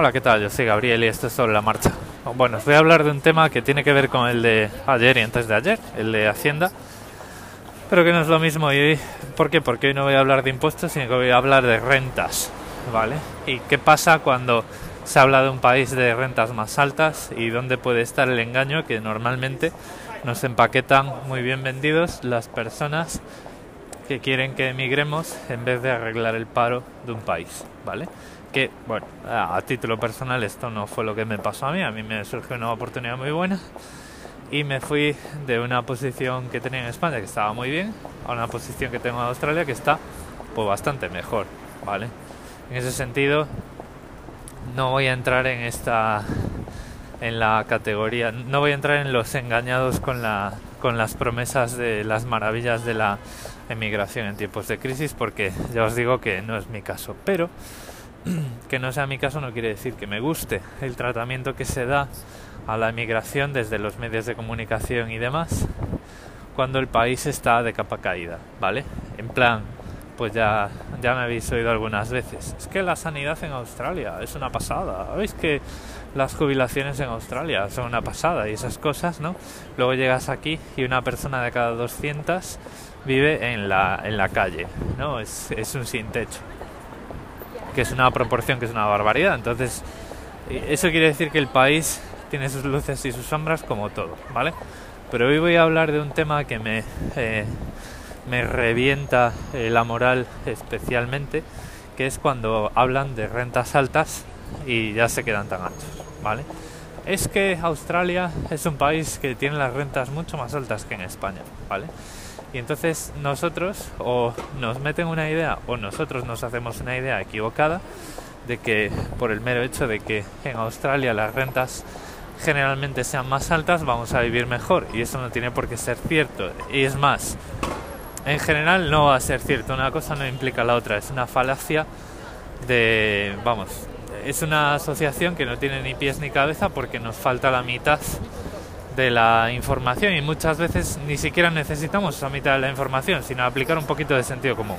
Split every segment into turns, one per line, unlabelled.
Hola, ¿qué tal? Yo soy Gabriel y esto es sobre la marcha. Bueno, os voy a hablar de un tema que tiene que ver con el de ayer y antes de ayer, el de Hacienda, pero que no es lo mismo. ¿Y hoy, ¿Por qué? Porque hoy no voy a hablar de impuestos, sino que voy a hablar de rentas, ¿vale? ¿Y qué pasa cuando se habla de un país de rentas más altas y dónde puede estar el engaño que normalmente nos empaquetan muy bien vendidos las personas que quieren que emigremos en vez de arreglar el paro de un país, ¿vale? Que, bueno, a, título personal esto no fue lo que me pasó a mí, a mí me surgió una oportunidad muy buena y me fui de una posición que tenía en España que estaba muy bien a una posición que tengo en Australia que está pues bastante mejor, ¿vale? En ese sentido no voy a entrar en esta en la categoría, no voy a entrar en los engañados con la con las promesas de las maravillas de la emigración en tiempos de crisis porque ya os digo que no es mi caso, pero que no sea mi caso no quiere decir que me guste el tratamiento que se da a la emigración desde los medios de comunicación y demás cuando el país está de capa caída, ¿vale? En plan, pues ya, ya me habéis oído algunas veces. Es que la sanidad en Australia es una pasada. ¿Veis que las jubilaciones en Australia son una pasada y esas cosas, ¿no? Luego llegas aquí y una persona de cada 200 vive en la, en la calle, ¿no? Es, es un sin techo que es una proporción que es una barbaridad. Entonces, eso quiere decir que el país tiene sus luces y sus sombras como todo, ¿vale? Pero hoy voy a hablar de un tema que me, eh, me revienta eh, la moral especialmente, que es cuando hablan de rentas altas y ya se quedan tan altos, ¿vale? Es que Australia es un país que tiene las rentas mucho más altas que en España, ¿vale? Y entonces nosotros o nos meten una idea o nosotros nos hacemos una idea equivocada de que por el mero hecho de que en Australia las rentas generalmente sean más altas vamos a vivir mejor. Y eso no tiene por qué ser cierto. Y es más, en general no va a ser cierto, una cosa no implica la otra, es una falacia de, vamos, es una asociación que no tiene ni pies ni cabeza porque nos falta la mitad de la información y muchas veces ni siquiera necesitamos esa mitad de la información, sino aplicar un poquito de sentido común.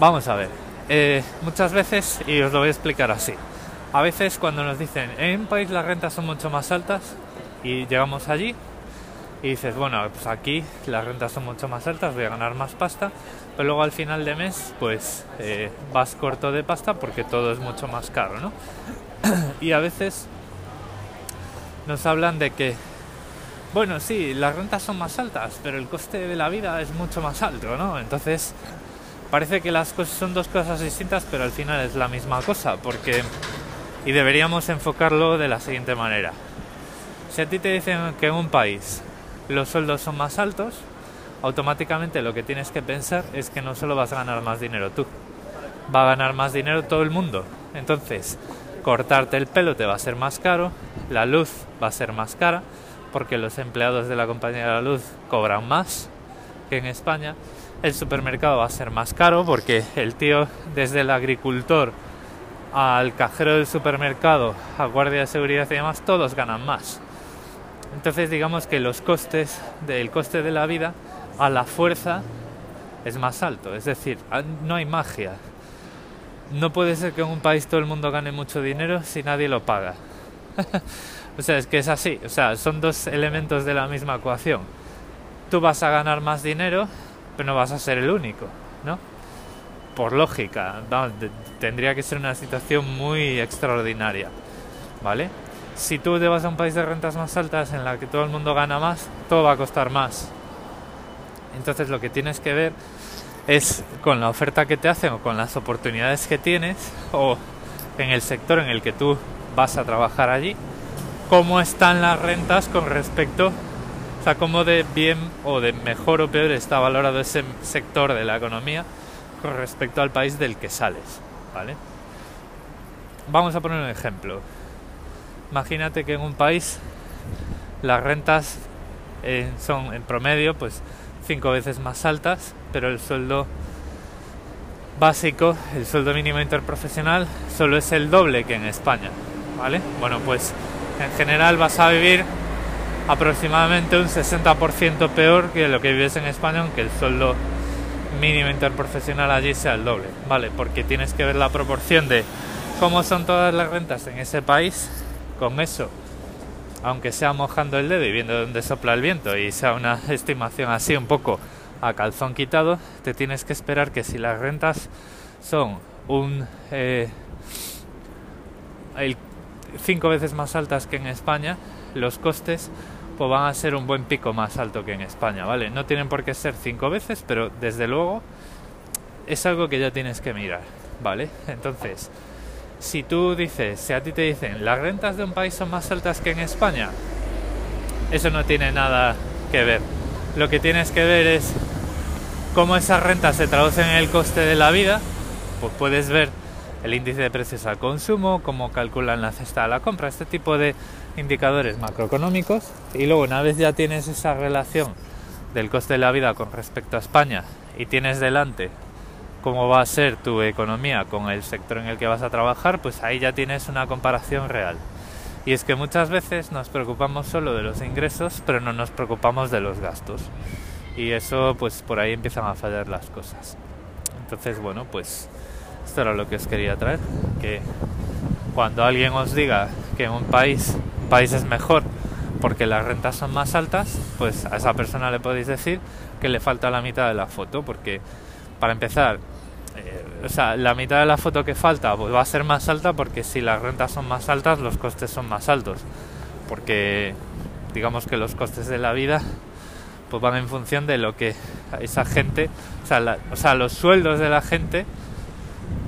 Vamos a ver, eh, muchas veces, y os lo voy a explicar así, a veces cuando nos dicen en un país las rentas son mucho más altas y llegamos allí y dices, bueno, pues aquí las rentas son mucho más altas, voy a ganar más pasta, pero luego al final de mes pues eh, vas corto de pasta porque todo es mucho más caro, ¿no? y a veces nos hablan de que, bueno, sí, las rentas son más altas, pero el coste de la vida es mucho más alto, ¿no? Entonces, parece que las cosas son dos cosas distintas, pero al final es la misma cosa, porque... Y deberíamos enfocarlo de la siguiente manera. Si a ti te dicen que en un país los sueldos son más altos, automáticamente lo que tienes que pensar es que no solo vas a ganar más dinero tú, va a ganar más dinero todo el mundo. Entonces, cortarte el pelo te va a ser más caro, la luz va a ser más cara, porque los empleados de la compañía de la luz cobran más que en España, el supermercado va a ser más caro porque el tío desde el agricultor al cajero del supermercado, a guardia de seguridad y demás, todos ganan más. Entonces digamos que los costes del coste de la vida a la fuerza es más alto, es decir, no hay magia, no puede ser que en un país todo el mundo gane mucho dinero si nadie lo paga. o sea, es que es así. O sea, son dos elementos de la misma ecuación. Tú vas a ganar más dinero, pero no vas a ser el único, ¿no? Por lógica, tendría que ser una situación muy extraordinaria, ¿vale? Si tú te vas a un país de rentas más altas en la que todo el mundo gana más, todo va a costar más. Entonces lo que tienes que ver es con la oferta que te hacen o con las oportunidades que tienes o en el sector en el que tú vas a trabajar allí, cómo están las rentas con respecto, o sea, cómo de bien o de mejor o peor está valorado ese sector de la economía con respecto al país del que sales, ¿vale? Vamos a poner un ejemplo. Imagínate que en un país las rentas eh, son en promedio pues cinco veces más altas, pero el sueldo básico, el sueldo mínimo interprofesional, solo es el doble que en España, ¿vale? Bueno, pues en general vas a vivir aproximadamente un 60% peor que lo que vives en España, aunque el sueldo mínimo interprofesional allí sea el doble, ¿vale? Porque tienes que ver la proporción de cómo son todas las rentas en ese país, con eso, aunque sea mojando el dedo y viendo dónde sopla el viento y sea una estimación así un poco a calzón quitado, te tienes que esperar que si las rentas son un eh, cinco veces más altas que en España, los costes pues van a ser un buen pico más alto que en España, ¿vale? No tienen por qué ser cinco veces, pero desde luego es algo que ya tienes que mirar, ¿vale? Entonces, si tú dices, si a ti te dicen, las rentas de un país son más altas que en España, eso no tiene nada que ver. Lo que tienes que ver es cómo esas rentas se traducen en el coste de la vida, pues puedes ver el índice de precios al consumo, cómo calculan la cesta de la compra, este tipo de indicadores macroeconómicos. Y luego, una vez ya tienes esa relación del coste de la vida con respecto a España y tienes delante cómo va a ser tu economía con el sector en el que vas a trabajar, pues ahí ya tienes una comparación real. Y es que muchas veces nos preocupamos solo de los ingresos, pero no nos preocupamos de los gastos. Y eso, pues por ahí empiezan a fallar las cosas. Entonces, bueno, pues esto era lo que os quería traer, que cuando alguien os diga que un país, un país es mejor porque las rentas son más altas, pues a esa persona le podéis decir que le falta la mitad de la foto, porque para empezar, eh, o sea, la mitad de la foto que falta pues va a ser más alta porque si las rentas son más altas, los costes son más altos. Porque digamos que los costes de la vida pues van en función de lo que esa gente, o sea, o sea, los sueldos de la gente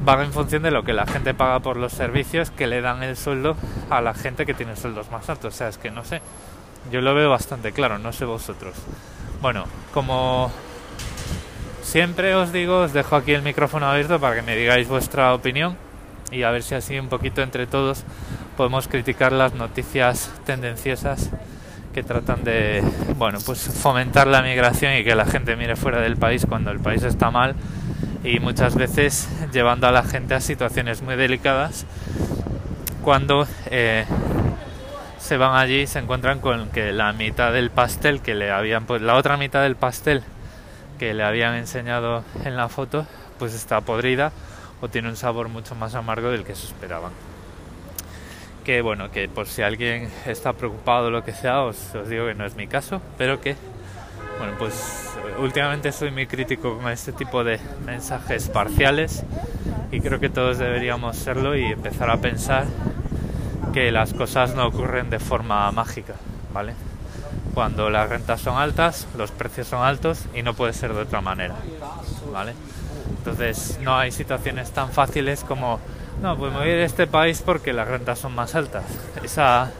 van en función de lo que la gente paga por los servicios que le dan el sueldo a la gente que tiene sueldos más altos. O sea, es que no sé, yo lo veo bastante claro, no sé vosotros. Bueno, como siempre os digo, os dejo aquí el micrófono abierto para que me digáis vuestra opinión y a ver si así un poquito entre todos podemos criticar las noticias tendenciosas que tratan de, bueno, pues fomentar la migración y que la gente mire fuera del país cuando el país está mal y muchas veces llevando a la gente a situaciones muy delicadas cuando eh, se van allí se encuentran con que la mitad del pastel que le habían pues la otra mitad del pastel que le habían enseñado en la foto pues está podrida o tiene un sabor mucho más amargo del que se esperaban que bueno que por si alguien está preocupado o lo que sea os, os digo que no es mi caso pero que bueno pues últimamente soy muy crítico con este tipo de mensajes parciales y creo que todos deberíamos serlo y empezar a pensar que las cosas no ocurren de forma mágica vale cuando las rentas son altas, los precios son altos y no puede ser de otra manera. ¿Vale? Entonces no hay situaciones tan fáciles como, no, pues me voy a este país porque las rentas son más altas. Esa,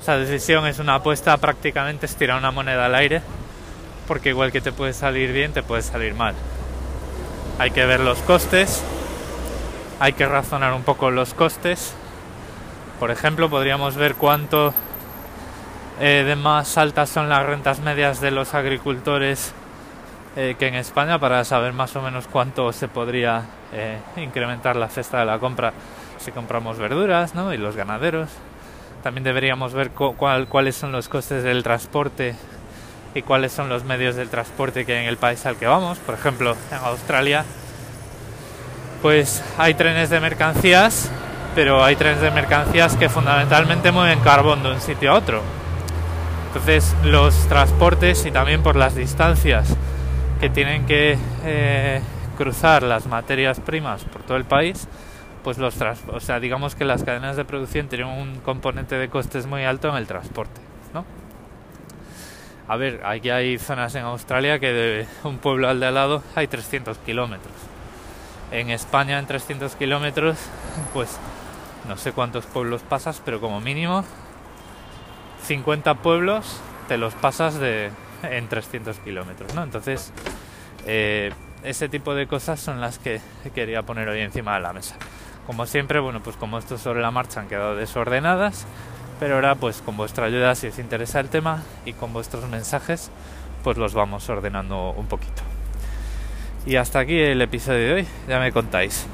esa decisión es una apuesta prácticamente es tirar una moneda al aire, porque igual que te puede salir bien, te puede salir mal. Hay que ver los costes, hay que razonar un poco los costes. Por ejemplo, podríamos ver cuánto eh, de más altas son las rentas medias de los agricultores eh, que en España para saber más o menos cuánto se podría eh, incrementar la cesta de la compra si compramos verduras ¿no? y los ganaderos. También deberíamos ver cuáles son los costes del transporte y cuáles son los medios del transporte que hay en el país al que vamos. Por ejemplo, en Australia, pues hay trenes de mercancías, pero hay trenes de mercancías que fundamentalmente mueven carbón de un sitio a otro. Entonces los transportes y también por las distancias que tienen que eh, cruzar las materias primas por todo el país, pues los o sea, digamos que las cadenas de producción tienen un componente de costes muy alto en el transporte, ¿no? A ver, aquí hay zonas en Australia que de un pueblo al de al lado hay 300 kilómetros. En España en 300 kilómetros, pues no sé cuántos pueblos pasas, pero como mínimo 50 pueblos te los pasas de, en 300 kilómetros, ¿no? Entonces, eh, ese tipo de cosas son las que quería poner hoy encima de la mesa. Como siempre, bueno, pues como esto sobre la marcha han quedado desordenadas, pero ahora pues con vuestra ayuda si os interesa el tema y con vuestros mensajes, pues los vamos ordenando un poquito. Y hasta aquí el episodio de hoy, ya me contáis.